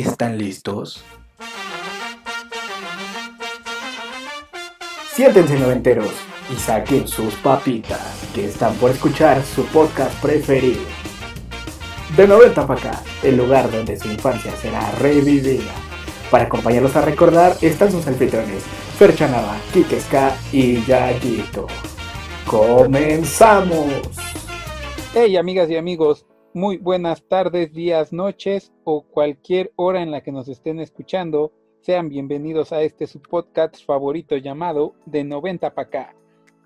¿Están listos? Siéntense noventeros y saquen sus papitas, que están por escuchar su podcast preferido. De 90 para acá, el lugar donde su infancia será revivida. Para acompañarlos a recordar están sus anfitriones, Ferchanaba, Kikeska y Yayito. ¡Comenzamos! Hey amigas y amigos, muy buenas tardes, días, noches o cualquier hora en la que nos estén escuchando. Sean bienvenidos a este su podcast favorito llamado De 90 para acá.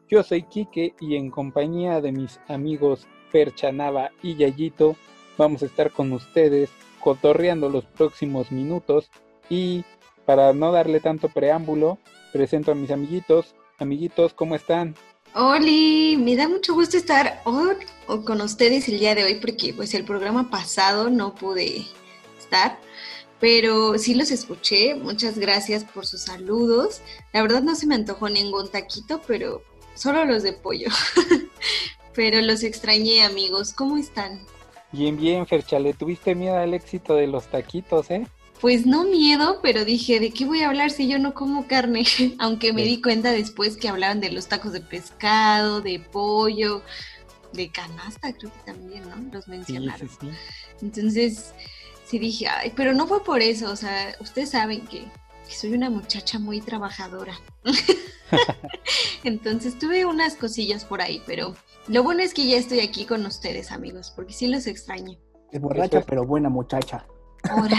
Yo soy Kike y en compañía de mis amigos Ferchanaba y Yayito vamos a estar con ustedes cotorreando los próximos minutos y para no darle tanto preámbulo, presento a mis amiguitos. Amiguitos, ¿cómo están? Oli, me da mucho gusto estar hoy con ustedes el día de hoy porque pues el programa pasado no pude estar, pero sí los escuché. Muchas gracias por sus saludos. La verdad no se me antojó ningún taquito, pero solo los de pollo. pero los extrañé, amigos. ¿Cómo están? Bien, bien, Ferchale. ¿Tuviste miedo al éxito de los taquitos, eh? Pues no miedo, pero dije, ¿de qué voy a hablar si yo no como carne? Aunque me di cuenta después que hablaban de los tacos de pescado, de pollo, de canasta, creo que también, ¿no? Los mencionaron. Entonces, sí dije, ay, pero no fue por eso, o sea, ustedes saben que, soy una muchacha muy trabajadora. Entonces tuve unas cosillas por ahí, pero lo bueno es que ya estoy aquí con ustedes, amigos, porque sí los extraño. Es borracha, pero buena muchacha. Ahora,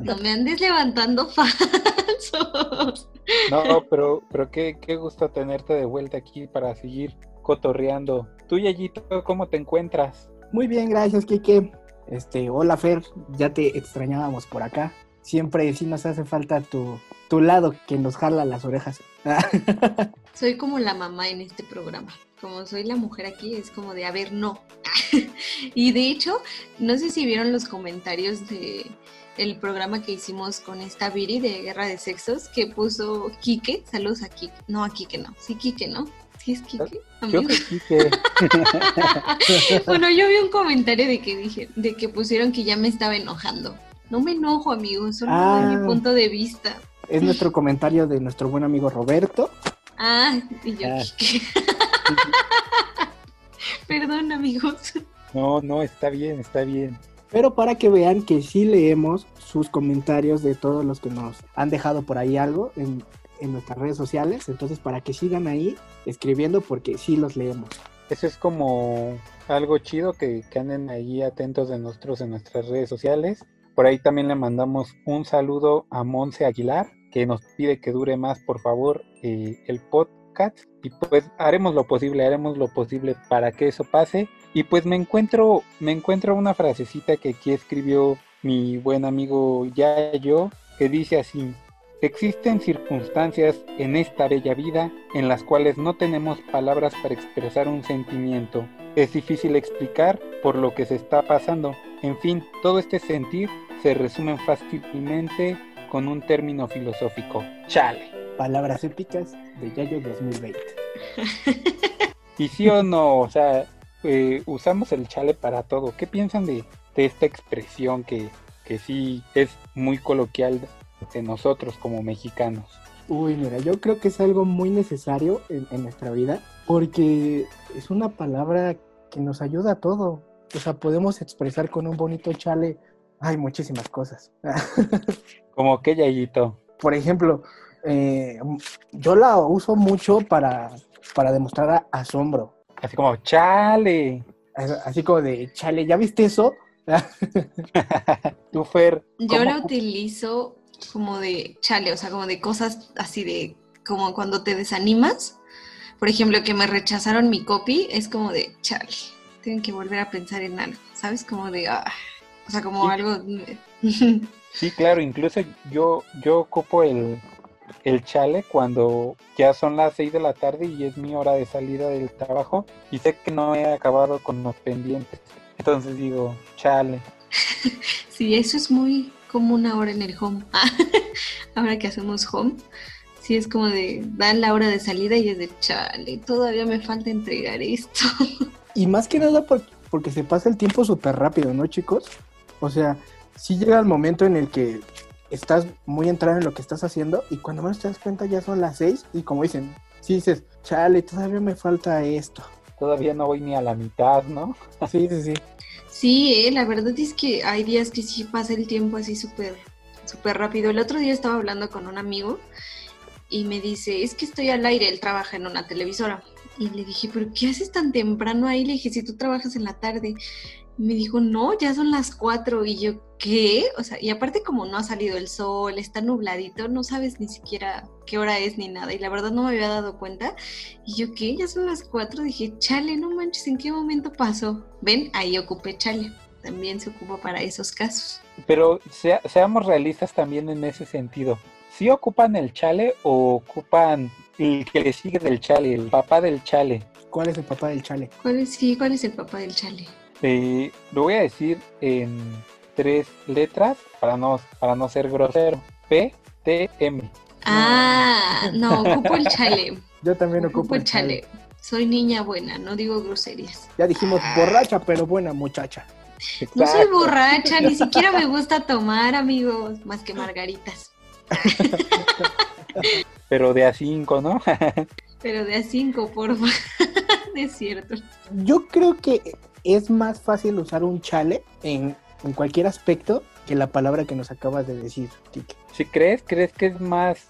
no me andes levantando falsos. No, pero, pero qué, qué gusto tenerte de vuelta aquí para seguir cotorreando. Tú, Yayito, ¿cómo te encuentras? Muy bien, gracias, Kike. Este, hola, Fer, ya te extrañábamos por acá. Siempre sí nos hace falta tu, tu lado que nos jala las orejas. Soy como la mamá en este programa. Como soy la mujer aquí, es como de, a ver, no. y de hecho, no sé si vieron los comentarios de el programa que hicimos con esta Viri de Guerra de Sexos que puso Quique. Saludos a Quique. No, a Quique no. Sí, Quique, ¿no? ¿Sí es Quique? Yo Quique. bueno, yo vi un comentario de que dije, de que pusieron que ya me estaba enojando. No me enojo, amigo, solo ah, mi punto de vista. Es nuestro comentario de nuestro buen amigo Roberto. Ah, y yo ah. Perdón, amigos. No, no, está bien, está bien. Pero para que vean que sí leemos sus comentarios de todos los que nos han dejado por ahí algo en, nuestras redes sociales. Entonces, para que sigan ahí escribiendo, porque sí los leemos. Eso es como algo chido que, que anden ahí atentos de nosotros en nuestras redes sociales. Por ahí también le mandamos un saludo a Monse Aguilar, que nos pide que dure más, por favor, eh, el podcast. Y pues haremos lo posible, haremos lo posible para que eso pase. Y pues me encuentro, me encuentro una frasecita que aquí escribió mi buen amigo Yayo, que dice así, Existen circunstancias en esta bella vida en las cuales no tenemos palabras para expresar un sentimiento. Es difícil explicar por lo que se está pasando. En fin, todo este sentir se resume fácilmente con un término filosófico. Chale. Palabras épicas de Yayo 2020. y sí o no, o sea, eh, usamos el chale para todo. ¿Qué piensan de, esta expresión que, que sí es muy coloquial de nosotros como mexicanos? Uy, mira, yo creo que es algo muy necesario en, en, nuestra vida porque es una palabra que nos ayuda a todo. O sea, podemos expresar con un bonito chale hay muchísimas cosas. ¿Como qué, Yayito? Por ejemplo, eh, yo la uso mucho para, para demostrar asombro. Así como, chale. Así como de, chale, ¿ya viste eso? Tú, Fer. Yo la utilizo como de chale, o sea, como de cosas así de, como cuando te desanimas. Por ejemplo, que me rechazaron mi copy, es como de, chale, tengo que volver a pensar en algo, ¿sabes? Como de, ah, o sea, como algo... Sí, claro, incluso yo, yo ocupo el, el chale cuando ya son las 6 de la tarde y es mi hora de salida del trabajo y sé que no he acabado con los pendientes. Entonces digo, chale. Sí, eso es muy común ahora en el home. ahora que hacemos home, sí es como de dan la hora de salida y es de chale, todavía me falta entregar esto. Y más que nada porque se pasa el tiempo súper rápido, ¿no, chicos? O sea, sí llega el momento en el que estás muy entrado en lo que estás haciendo y cuando menos te das cuenta ya son las seis y como dicen, si dices, chale, todavía me falta esto. Todavía no voy ni a la mitad, ¿no? Sí, sí, sí. Sí, eh, la verdad es que hay días que sí pasa el tiempo así súper, súper rápido. El otro día estaba hablando con un amigo y me dice, es que estoy al aire, él trabaja en una televisora. Y le dije, pero ¿qué haces tan temprano ahí? Le dije, si tú trabajas en la tarde. Me dijo, no, ya son las cuatro. Y yo, ¿qué? O sea, y aparte como no ha salido el sol, está nubladito, no sabes ni siquiera qué hora es ni nada. Y la verdad no me había dado cuenta. Y yo, ¿qué? Ya son las cuatro. Dije, chale, no manches, ¿en qué momento pasó? Ven, ahí ocupé chale. También se ocupa para esos casos. Pero seamos realistas también en ese sentido. ¿Sí ocupan el chale o ocupan el que le sigue del chale, el papá del chale? ¿Cuál es el papá del chale? ¿Cuál es, sí, ¿cuál es el papá del chale? Eh, lo voy a decir en tres letras para no, para no ser grosero. P, T, M. Ah, no, ocupo el chale. Yo también ocupo, ocupo el chale. Soy niña buena, no digo groserías. Ya dijimos borracha, pero buena muchacha. No soy borracha, ni siquiera me gusta tomar, amigos, más que margaritas. Pero de a cinco, ¿no? Pero de a cinco, por favor. es cierto. Yo creo que es más fácil usar un chale en, en, cualquier aspecto que la palabra que nos acabas de decir, Kike. Si crees, crees que es más,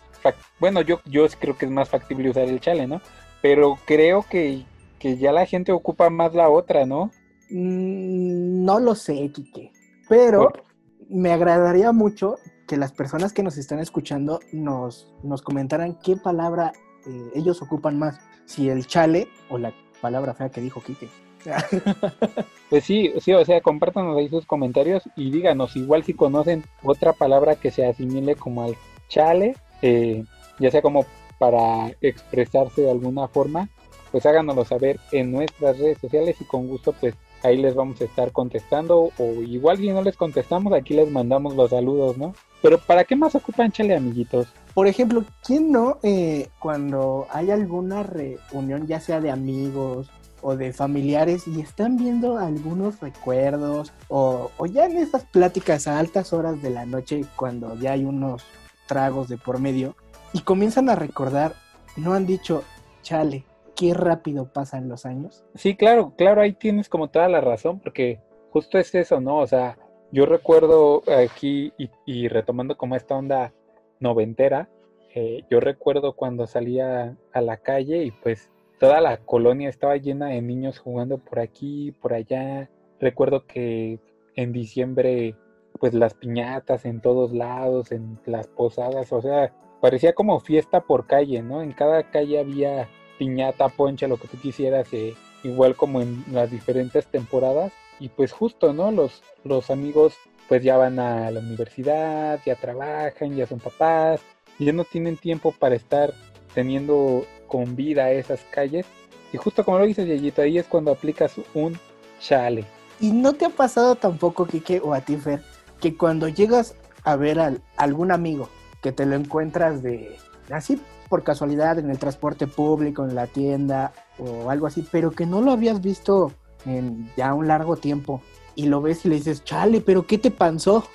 bueno, yo, yo creo que es más factible usar el chale, ¿no? Pero creo que, que ya la gente ocupa más la otra, ¿no? Mm, no lo sé, Kike. Pero ¿Por? me agradaría mucho que las personas que nos están escuchando nos, nos comentaran qué palabra eh, ellos ocupan más, si el chale o la palabra fea que dijo Kike. Pues sí, sí, o sea, compártanos ahí sus comentarios y díganos, igual si conocen otra palabra que se asimile como al chale, eh, ya sea como para expresarse de alguna forma, pues háganoslo saber en nuestras redes sociales y con gusto pues ahí les vamos a estar contestando o igual si no les contestamos aquí les mandamos los saludos, ¿no? Pero ¿para qué más ocupan chale, amiguitos? Por ejemplo, ¿quién no eh, cuando hay alguna reunión ya sea de amigos o de familiares y están viendo algunos recuerdos o, ya en esas pláticas a altas horas de la noche cuando ya hay unos tragos de por medio y comienzan a recordar, no han dicho, chale, qué rápido pasan los años. Sí, claro, claro, ahí tienes como toda la razón porque justo es eso, ¿no? O sea, yo recuerdo aquí y, y retomando como esta onda noventera, eh, yo recuerdo cuando salía a la calle y pues toda la colonia estaba llena de niños jugando por aquí, por allá. Recuerdo que en diciembre, pues las piñatas en todos lados, en las posadas, o sea, parecía como fiesta por calle, ¿no? En cada calle había piñata, poncha, lo que tú quisieras, eh, igual como en las diferentes temporadas. Y pues justo, ¿no? Los, los amigos pues ya van a la universidad, ya trabajan, ya son papás, ya no tienen tiempo para estar teniendo con vida esas calles. Y justo como lo dices, Yayito, ahí es cuando aplicas un chale. ¿Y no te ha pasado tampoco, Kike, o a ti, Fer, que cuando llegas a ver a algún amigo que te lo encuentras de así por casualidad en el transporte público, en la tienda o algo así, pero que no lo habías visto en ya un largo tiempo y lo ves y le dices, chale, pero ¿qué te pasó?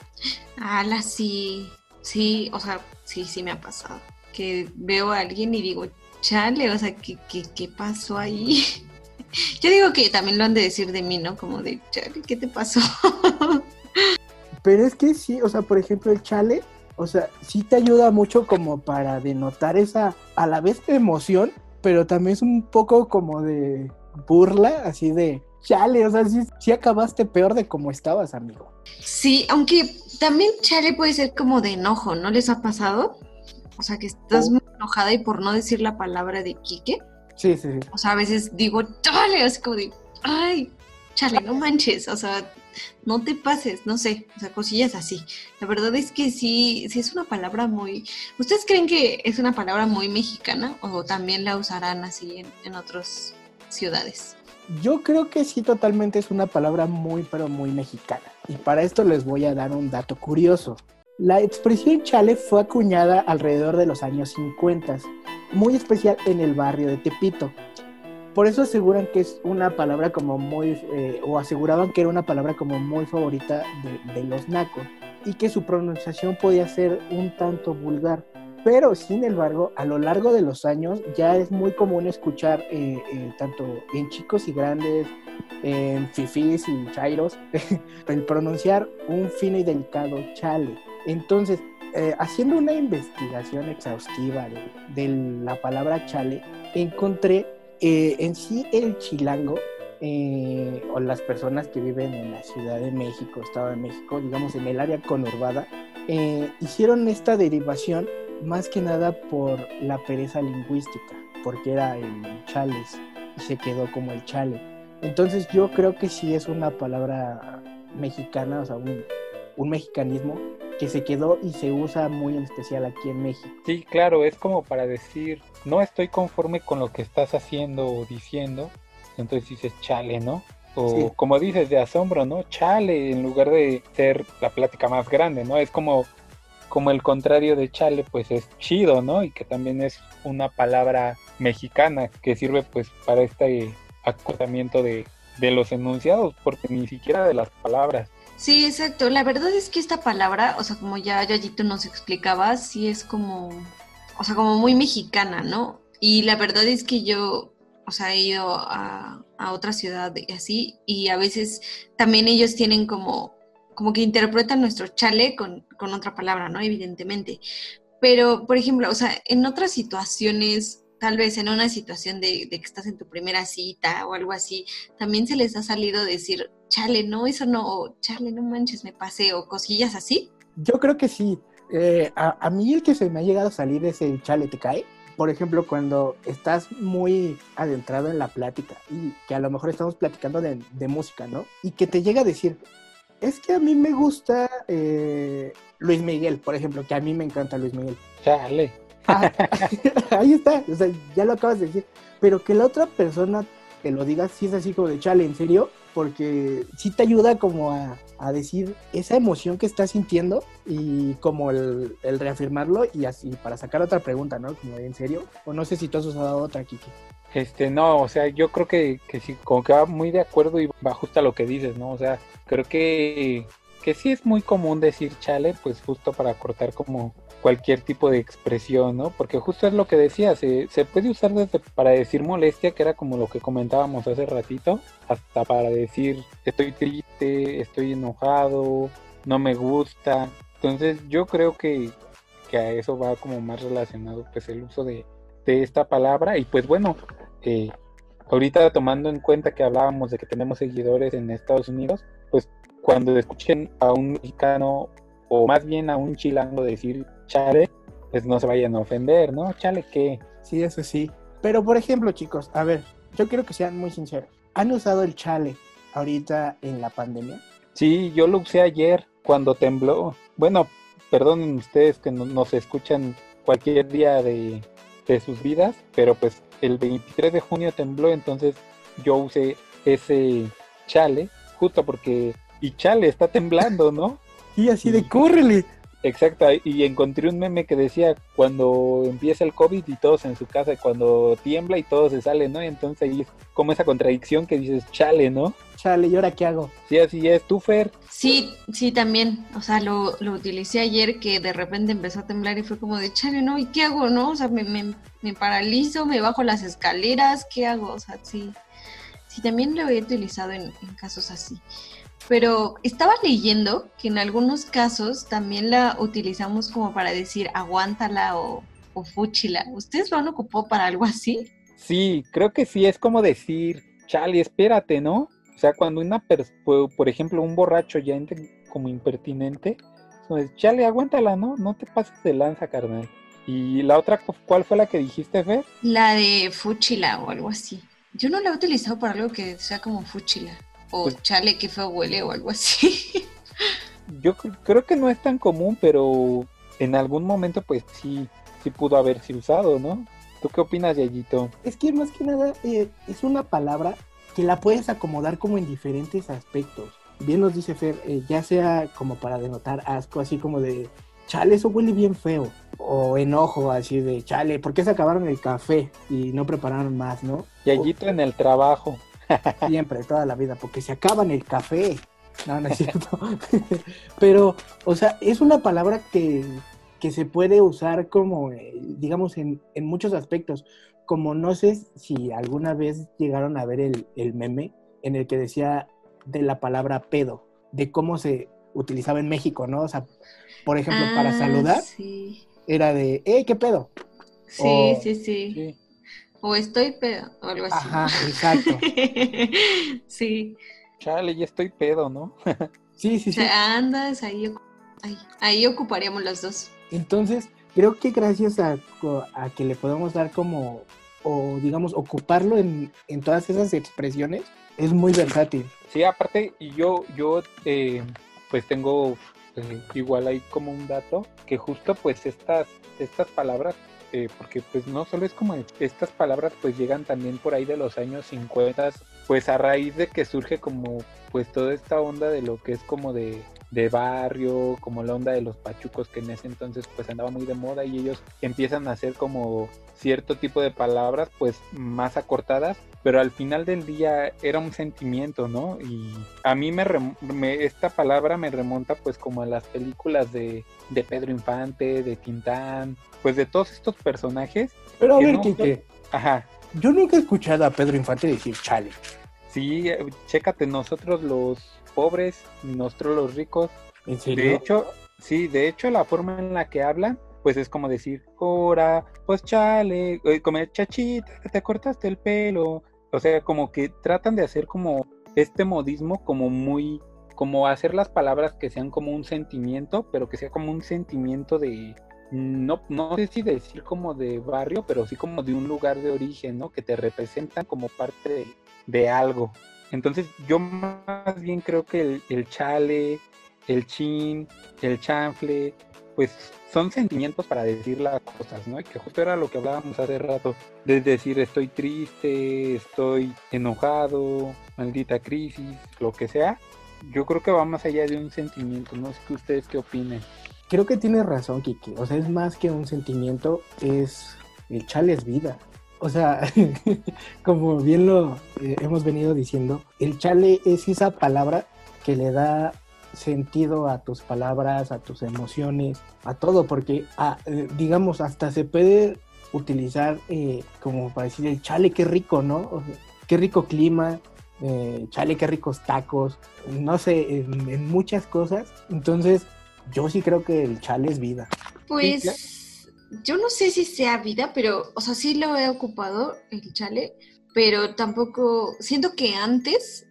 Ala, sí, sí, o sea, sí, sí me ha pasado. Que veo a alguien y digo, chale, o sea, ¿qué, qué, qué pasó ahí? Yo digo que también lo han de decir de mí, ¿no? Como de, chale, ¿qué te pasó? Pero es que sí, o sea, por ejemplo, el chale, o sea, sí te ayuda mucho como para denotar esa, a la vez emoción, pero también es un poco como de burla, así de, chale, o sea, sí, sí, acabaste peor de como estabas, amigo. Sí, aunque también chale puede ser como de enojo, ¿no les ha pasado? O sea, que estás oh. muy enojada y por no decir la palabra de Quique. Sí, sí, sí. O sea, a veces digo, chale, así como de, ay, chale, no manches, o sea, no te pases, no sé, o sea, cosillas así. La verdad es que sí, sí es una palabra muy... ¿Ustedes creen que es una palabra muy mexicana o también la usarán así en, en otras ciudades? Yo creo que sí, totalmente es una palabra muy, pero muy mexicana. Y para esto les voy a dar un dato curioso. La expresión chale fue acuñada alrededor de los años 50, muy especial en el barrio de Tepito. por eso aseguran que es una palabra como muy, eh, o aseguraban que era una palabra como muy favorita de, los nacos y que su pronunciación podía ser un tanto vulgar. Pero, sin embargo, a lo largo de los años ya es muy común escuchar eh, eh, tanto en chicos y grandes, en fifís y chairos, el pronunciar un fino y delicado chale. Entonces, eh, haciendo una investigación exhaustiva de, la palabra chale, encontré en sí el chilango o las personas que viven en la Ciudad de México, Estado de México, digamos en el área conurbada, hicieron esta derivación más que nada por la pereza lingüística, porque era el chales y se quedó como el chale. Entonces yo creo que sí es una palabra mexicana, o sea, un, un mexicanismo que se quedó y se usa muy en especial aquí en México. Sí, claro, es como para decir, no estoy conforme con lo que estás haciendo o diciendo, entonces dices chale, ¿no? O como dices, de asombro, ¿no? Chale, en lugar de ser la plática más grande, ¿no? Es como como el contrario de chale, pues es chido, ¿no? Y que también es una palabra mexicana que sirve pues para este acotamiento de, de los enunciados, porque ni siquiera de las palabras. Sí, exacto. La verdad es que esta palabra, o sea, como ya Yayito nos explicaba, sí es como, o sea, como muy mexicana, ¿no? Y la verdad es que yo, o sea, he ido a, a otra ciudad y así, y a veces también ellos tienen como como que interpretan nuestro chale con, otra palabra, ¿no? Evidentemente. Pero, por ejemplo, o sea, en otras situaciones, tal vez en una situación de, que estás en tu primera cita o algo así, también se les ha salido decir, chale, no, eso no, chale, no manches, me pasé, o cosillas así. Yo creo que sí. Eh, a, mí el que se me ha llegado a salir es el chale te cae. Por ejemplo, cuando estás muy adentrado en la plática y que a lo mejor estamos platicando de, de música, ¿no? Y que te llega a decir, es que a mí me gusta eh, Luis Miguel, por ejemplo, que a mí me encanta Luis Miguel. Chale. Ah, ahí está, o sea, ya lo acabas de decir. Pero que la otra persona te lo diga, sí es así como de chale, ¿en serio? Porque sí te ayuda como a, decir esa emoción que estás sintiendo y como el, reafirmarlo y así para sacar otra pregunta, ¿no? Como ¿en serio? O no sé si tú has usado otra, Kiki. Este, no, o sea, yo creo que, que sí, como que va muy de acuerdo y va justo a lo que dices, ¿no? O sea, creo que, que sí es muy común decir chale, pues justo para cortar como cualquier tipo de expresión, ¿no? Porque justo es lo que decía, se, puede usar desde para decir molestia, que era como lo que comentábamos hace ratito, hasta para decir estoy triste, estoy enojado, no me gusta. Entonces yo creo que, que a eso va como más relacionado pues el uso de, de esta palabra y pues bueno, eh, ahorita tomando en cuenta que hablábamos de que tenemos seguidores en Estados Unidos, pues cuando escuchen a un mexicano o más bien a un chilango decir chale, pues no se vayan a ofender, ¿no? Chale, ¿qué? Sí, eso sí. Pero por ejemplo, chicos, a ver, yo quiero que sean muy sinceros. ¿Han usado el chale ahorita en la pandemia? Sí, yo lo usé ayer cuando tembló. Bueno, perdonen ustedes que no, nos escuchan cualquier día de, de sus vidas, pero pues el 23 de junio tembló, entonces yo usé ese chale, justo porque, y chale, está temblando, ¿no? Y así de córrele. Exacto, y encontré un meme que decía cuando empieza el COVID y todos en su casa, cuando tiembla y todo se sale, ¿no? Y entonces ahí es como esa contradicción que dices, chale, ¿no? Chale, ¿y ahora qué hago? Sí, así es, ¿tú, Fer? Sí, sí, también, o sea, lo, lo utilicé ayer que de repente empezó a temblar y fue como de, chale, ¿no? ¿Y qué hago, no? O sea, me, me, me paralizo, me bajo las escaleras, ¿qué hago? O sea, sí, sí, también lo he utilizado en, en casos así pero estaba leyendo que en algunos casos también la utilizamos como para decir aguántala o, o fúchila. ¿Ustedes lo han ocupado para algo así? Sí, creo que sí, es como decir, chale, espérate, ¿no? O sea, cuando una persona, por ejemplo, un borracho ya entra como impertinente, pues, chale, aguántala, ¿no? No te pases de lanza, carnal. ¿Y la otra, cuál fue la que dijiste, Fer? La de fúchila o algo así. Yo no la he utilizado para algo que sea como fúchila. O pues chale, que feo huele o algo así. Yo creo que no es tan común, pero en algún momento pues sí, sí pudo haberse usado, ¿no? ¿Tú qué opinas, Yayito? Es que más que nada eh, es una palabra que la puedes acomodar como en diferentes aspectos. Bien nos dice Fer, eh, ya sea como para denotar asco, así como de chale, eso huele bien feo. O enojo, así de, chale, ¿por qué se acabaron el café y no prepararon más, no? Y allí en el trabajo. Siempre, toda la vida, porque se acaban el café. No, no es cierto. Pero, o sea, es una palabra que, que se puede usar como, eh, digamos, en, en, muchos aspectos. Como no sé si alguna vez llegaron a ver el, el meme en el que decía de la palabra pedo, de cómo se utilizaba en México, ¿no? O sea, por ejemplo, para ah, saludar, era de, ¡eh, qué pedo! Sí, sí, sí, O estoy pedo, o algo así. Ajá, exacto. sí. Chale, ya estoy pedo, ¿no? sí, sí, sí. O sea, andas, ahí, ahí, ahí ocuparíamos las dos. Entonces, creo que gracias a, a, que le podemos dar como, o digamos, ocuparlo en, en todas esas expresiones, es muy versátil. Sí, aparte, yo, yo eh, pues tengo eh, igual ahí como un dato, que justo pues estas, estas palabras, eh, porque pues no solo es como estas palabras pues llegan también por ahí de los años 50, pues a raíz de que surge como pues toda esta onda de lo que es como de de barrio, como la onda de los pachucos que en ese entonces pues andaba muy de moda y ellos empiezan a hacer como cierto tipo de palabras pues más acortadas, pero al final del día era un sentimiento, ¿no? Y a mí me, esta palabra me remonta pues como a las películas de, de Pedro Infante, de Tintán, pues de todos estos personajes. Pero a ver, Kike, Ajá. Yo nunca he escuchado a Pedro Infante decir chale. Sí, eh, chécate, nosotros los pobres, nosotros los ricos. ¿En serio? De hecho, sí, de hecho la forma en la que hablan, pues es como decir, ora, pues chale, eh, como chachita, te cortaste el pelo. O sea, como que tratan de hacer como este modismo como muy, como hacer las palabras que sean como un sentimiento, pero que sea como un sentimiento de, no, no sé si decir como de barrio, pero sí como de un lugar de origen, ¿no? Que te representan como parte de, de algo. Entonces yo más bien creo que el, chale, el chin, el chanfle, pues son sentimientos para decir las cosas, ¿no? Y que justo era lo que hablábamos hace rato, de decir estoy triste, estoy enojado, maldita crisis, lo que sea. Yo creo que va más allá de un sentimiento, no sé qué ustedes qué opinen. Creo que tienes razón, Kiki. O sea, es más que un sentimiento, es el chale es vida. O sea, como bien lo eh, hemos venido diciendo, el chale es esa palabra que le da sentido a tus palabras, a tus emociones, a todo, porque eh, digamos, hasta se puede utilizar eh, como para decir el chale, qué rico, ¿no? qué rico clima, chale, qué ricos tacos, no sé, en, muchas cosas. Entonces, yo sí creo que el chale es vida. Pues yo no sé si sea vida, pero, o sea, sí lo he ocupado, el chale, pero tampoco, siento que antes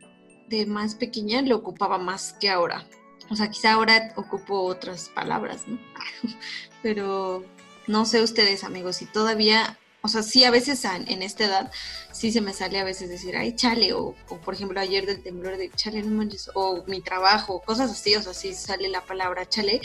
de más pequeña lo ocupaba más que ahora. O sea, quizá ahora ocupo otras palabras, ¿no? pero no sé ustedes, amigos, si todavía, o sea, sí a veces en esta edad, sí se me sale a veces decir, ay, chale, o, o por ejemplo ayer del temblor de chale, no manches, o mi trabajo, cosas así, o sea, sí sale la palabra chale,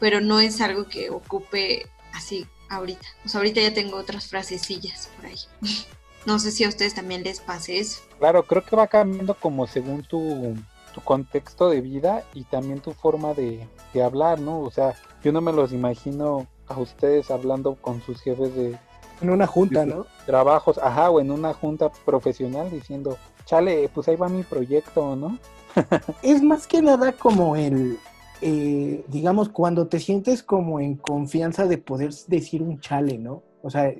pero no es algo que ocupe así ahorita. Pues ahorita ya tengo otras frasecillas por ahí. No sé si a ustedes también les pase eso. Claro, creo que va cambiando como según tu, tu contexto de vida y también tu forma de, de, hablar, ¿no? O sea, yo no me los imagino a ustedes hablando con sus jefes de... En una junta, ¿no? Trabajos, ajá, o en una junta profesional diciendo, chale, pues ahí va mi proyecto, ¿no? es más que nada como el, eh, digamos, cuando te sientes como en confianza de poder decir un chale, ¿no? O sea,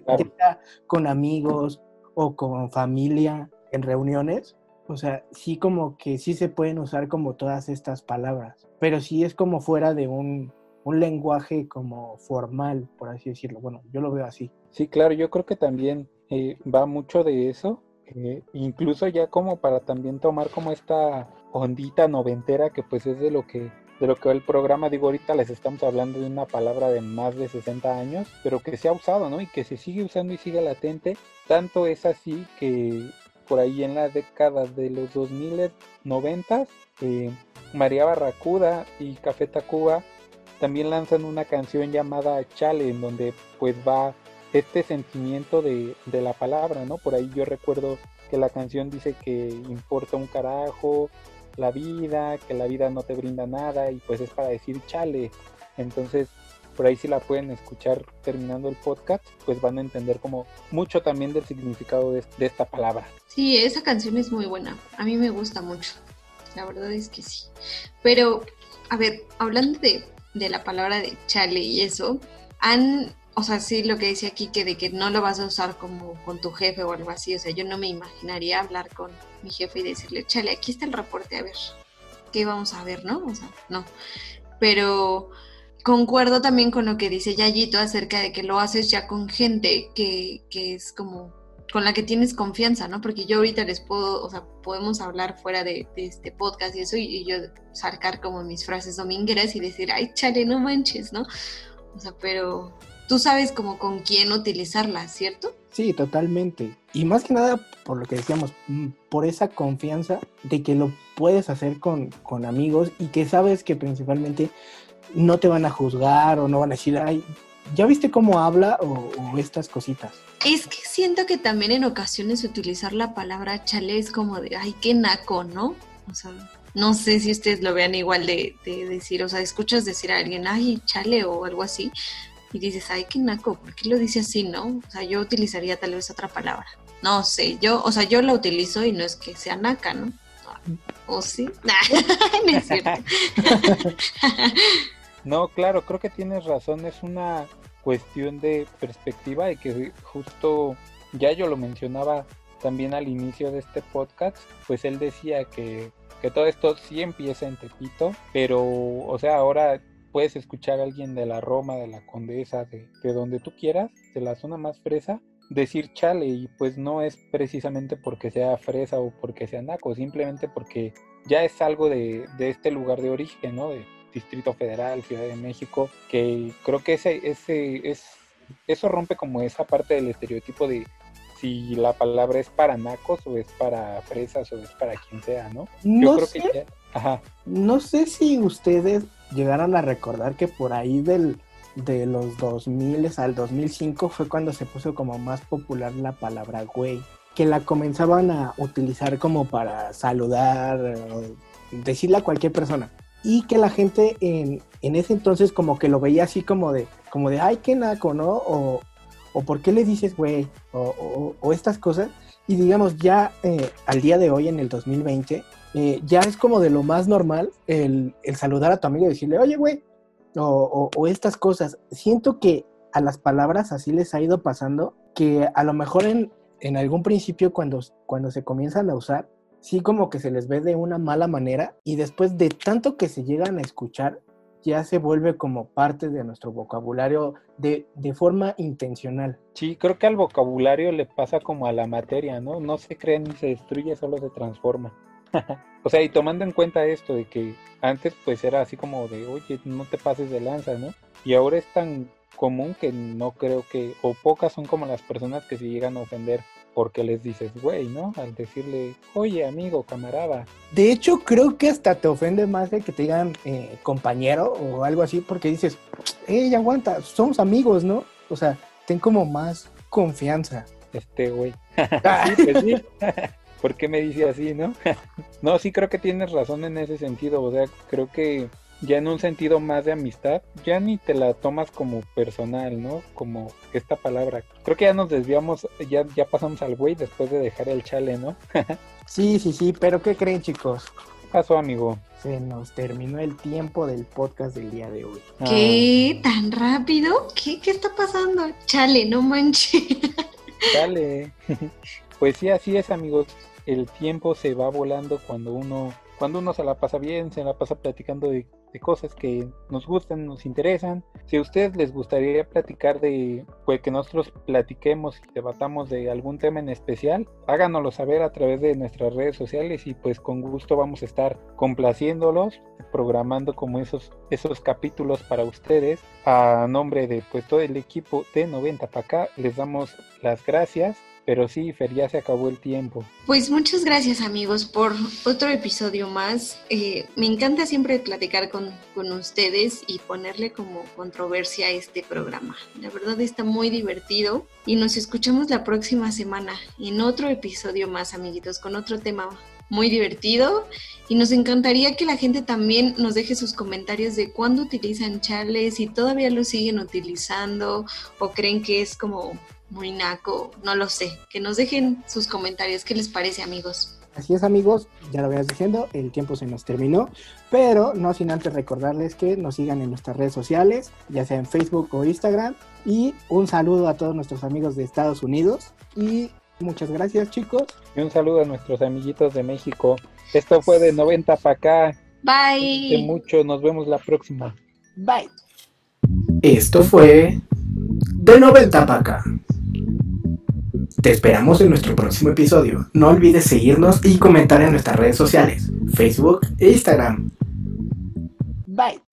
con amigos o con familia en reuniones, o sea, sí como que sí se pueden usar como todas estas palabras, pero sí es como fuera de un, un lenguaje como formal, por así decirlo. Bueno, yo lo veo así. Sí, claro, yo creo que también eh, va mucho de eso, eh, incluso ya como para también tomar como esta ondita noventera que pues es de lo que de lo que el programa, digo, ahorita les estamos hablando de una palabra de más de 60 años, pero que se ha usado, ¿no? Y que se sigue usando y sigue latente. Tanto es así que por ahí en la década de los 2090, eh, María Barracuda y Café Tacuba también lanzan una canción llamada Chale, en donde pues va este sentimiento de, de la palabra, ¿no? Por ahí yo recuerdo que la canción dice que importa un carajo, la vida, que la vida no te brinda nada y pues es para decir chale. Entonces, por ahí si la pueden escuchar terminando el podcast, pues van a entender como mucho también del significado de, esta palabra. Sí, esa canción es muy buena, a mí me gusta mucho, la verdad es que sí. Pero, a ver, hablando de, de la palabra de chale y eso, han o sea, sí, lo que dice aquí, que de que no lo vas a usar como con tu jefe o algo así, o sea, yo no me imaginaría hablar con mi jefe y decirle, chale, aquí está el reporte, a ver, ¿qué vamos a ver, no? O sea, no. Pero concuerdo también con lo que dice Yayito acerca de que lo haces ya con gente que, que es como con la que tienes confianza, ¿no? Porque yo ahorita les puedo, o sea, podemos hablar fuera de, este podcast y eso, y, y, yo sacar como mis frases domingueras y decir, ay, chale, no manches, ¿no? O sea, pero tú sabes como con quién utilizarla, ¿cierto? Sí, totalmente. Y más que nada, por lo que decíamos, mm, por esa confianza de que lo puedes hacer con, con amigos y que sabes que principalmente no te van a juzgar o no van a decir, ay, ¿ya viste cómo habla o, estas cositas? Es que siento que también en ocasiones utilizar la palabra chale es como de, ay, qué naco, ¿no? O sea, no sé si ustedes lo vean igual de, de decir, o sea, escuchas decir a alguien, ay, chale o algo así, y dices, ay, qué naco, ¿por qué lo dice así, no? O sea, yo utilizaría tal vez otra palabra. No sé, yo, o sea, yo la utilizo y no es que sea naca, ¿no? ¿O sí? no es no, claro, creo que tienes razón, es una cuestión de perspectiva y que justo ya yo lo mencionaba también al inicio de este podcast, pues él decía que, que todo esto sí empieza en Tepito, pero, o sea, ahora puedes escuchar a alguien de la Roma, de la Condesa, de, de, donde tú quieras, de la zona más fresa, decir chale y pues no es precisamente porque sea fresa o porque sea naco, simplemente porque ya es algo de, de este lugar de origen, ¿no? De Distrito Federal, Ciudad de México, que creo que ese, ese, es, eso rompe como esa parte del estereotipo de si la palabra es para nacos o es para fresas o es para quien sea, ¿no? no Yo creo sé. que ya, No sé si ustedes llegaron a recordar que por ahí del, de los 2000 al 2005 fue cuando se puso como más popular la palabra güey, que la comenzaban a utilizar como para saludar, decirle a cualquier persona. Y que la gente en, en ese entonces como que lo veía así como de, como de, ay, qué naco, ¿no? O, o ¿por qué le dices güey? O, estas cosas. Y digamos, ya eh, al día de hoy, en el 2020, eh, ya es como de lo más normal el, saludar a tu amigo y decirle, oye, güey, o, estas cosas. Siento que a las palabras así les ha ido pasando, que a lo mejor en, en algún principio cuando, cuando se comienzan a usar, sí como que se les ve de una mala manera y después de tanto que se llegan a escuchar, ya se vuelve como parte de nuestro vocabulario de, de, forma intencional. Sí, creo que al vocabulario le pasa como a la materia, ¿no? No se crea ni se destruye, solo se transforma. O sea, y tomando en cuenta esto de que antes pues era así como de, oye, no te pases de lanza, ¿no? Y ahora es tan común que no creo que, o pocas son como las personas que se llegan a ofender porque les dices, güey, ¿no? Al decirle, oye, amigo, camarada. De hecho, creo que hasta te ofende más de que te digan eh, compañero o algo así, porque dices, hey, aguanta, somos amigos, ¿no? O sea, ten como más confianza. Este, güey. sí, pues sí. ¿Por qué me dice así, no? no, sí creo que tienes razón en ese sentido. O sea, creo que ya en un sentido más de amistad, ya ni te la tomas como personal, ¿no? Como esta palabra. Creo que ya nos desviamos, ya, ya pasamos al güey después de dejar el chale, ¿no? sí, sí, sí, pero ¿qué creen chicos? ¿Qué pasó, amigo? Se nos terminó el tiempo del podcast del día de hoy. ¿Qué? ¿Tan rápido? ¿Qué, qué está pasando? Chale, no manches. Chale. Pues sí, así es, amigos. El tiempo se va volando cuando uno cuando uno se la pasa bien, se la pasa platicando de, cosas que nos gustan, nos interesan. Si a ustedes les gustaría platicar de, pues que nosotros platiquemos y debatamos de algún tema en especial, háganoslo saber a través de nuestras redes sociales y pues con gusto vamos a estar complaciéndolos, programando como esos, esos capítulos para ustedes. A nombre de pues todo el equipo de 90 para acá, les damos las gracias pero sí, Fer, ya se acabó el tiempo. Pues muchas gracias amigos por otro episodio más. Eh, me encanta siempre platicar con, con, ustedes y ponerle como controversia a este programa. La verdad está muy divertido y nos escuchamos la próxima semana en otro episodio más, amiguitos, con otro tema muy divertido y nos encantaría que la gente también nos deje sus comentarios de cuándo utilizan chales, si todavía lo siguen utilizando o creen que es como muy naco, no lo sé. Que nos dejen sus comentarios, ¿qué les parece amigos? Así es amigos, ya lo veas diciendo, el tiempo se nos terminó, pero no sin antes recordarles que nos sigan en nuestras redes sociales, ya sea en Facebook o Instagram, y un saludo a todos nuestros amigos de Estados Unidos y muchas gracias chicos. Y un saludo a nuestros amiguitos de México. Esto fue de 90 para acá. Bye. mucho, nos vemos la próxima. Bye. Esto fue de 90 para acá. Te esperamos en nuestro próximo episodio. No olvides seguirnos y comentar en nuestras redes sociales, Facebook e Instagram. Bye.